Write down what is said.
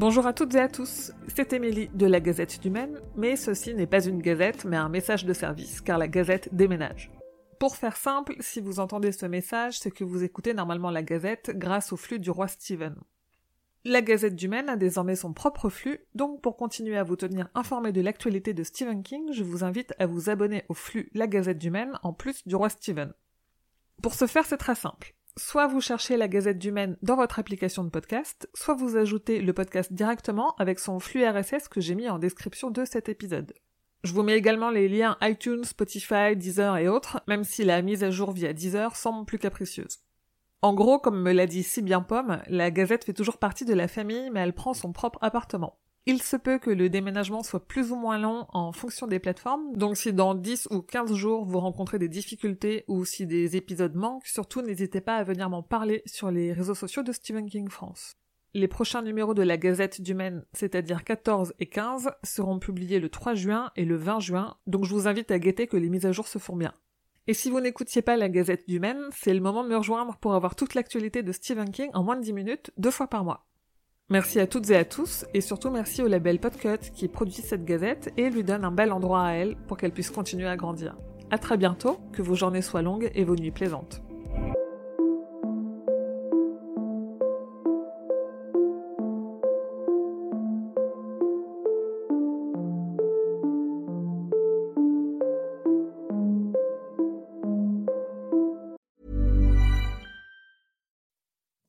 Bonjour à toutes et à tous, c'est Émilie de la Gazette du Maine, mais ceci n'est pas une gazette mais un message de service, car la Gazette déménage. Pour faire simple, si vous entendez ce message, c'est que vous écoutez normalement la Gazette grâce au flux du roi Steven. La Gazette du Maine a désormais son propre flux, donc pour continuer à vous tenir informé de l'actualité de Stephen King, je vous invite à vous abonner au flux La Gazette du Maine en plus du roi Steven. Pour ce faire, c'est très simple. Soit vous cherchez la Gazette du Maine dans votre application de podcast, soit vous ajoutez le podcast directement avec son flux RSS que j'ai mis en description de cet épisode. Je vous mets également les liens iTunes, Spotify, Deezer et autres, même si la mise à jour via Deezer semble plus capricieuse. En gros, comme me l'a dit si bien Pomme, la Gazette fait toujours partie de la famille, mais elle prend son propre appartement. Il se peut que le déménagement soit plus ou moins long en fonction des plateformes, donc si dans 10 ou 15 jours vous rencontrez des difficultés ou si des épisodes manquent, surtout n'hésitez pas à venir m'en parler sur les réseaux sociaux de Stephen King France. Les prochains numéros de la Gazette du Maine, c'est-à-dire 14 et 15, seront publiés le 3 juin et le 20 juin, donc je vous invite à guetter que les mises à jour se font bien. Et si vous n'écoutiez pas la Gazette du Maine, c'est le moment de me rejoindre pour avoir toute l'actualité de Stephen King en moins de 10 minutes, deux fois par mois. Merci à toutes et à tous, et surtout merci au label Podcut qui produit cette gazette et lui donne un bel endroit à elle pour qu'elle puisse continuer à grandir. À très bientôt, que vos journées soient longues et vos nuits plaisantes.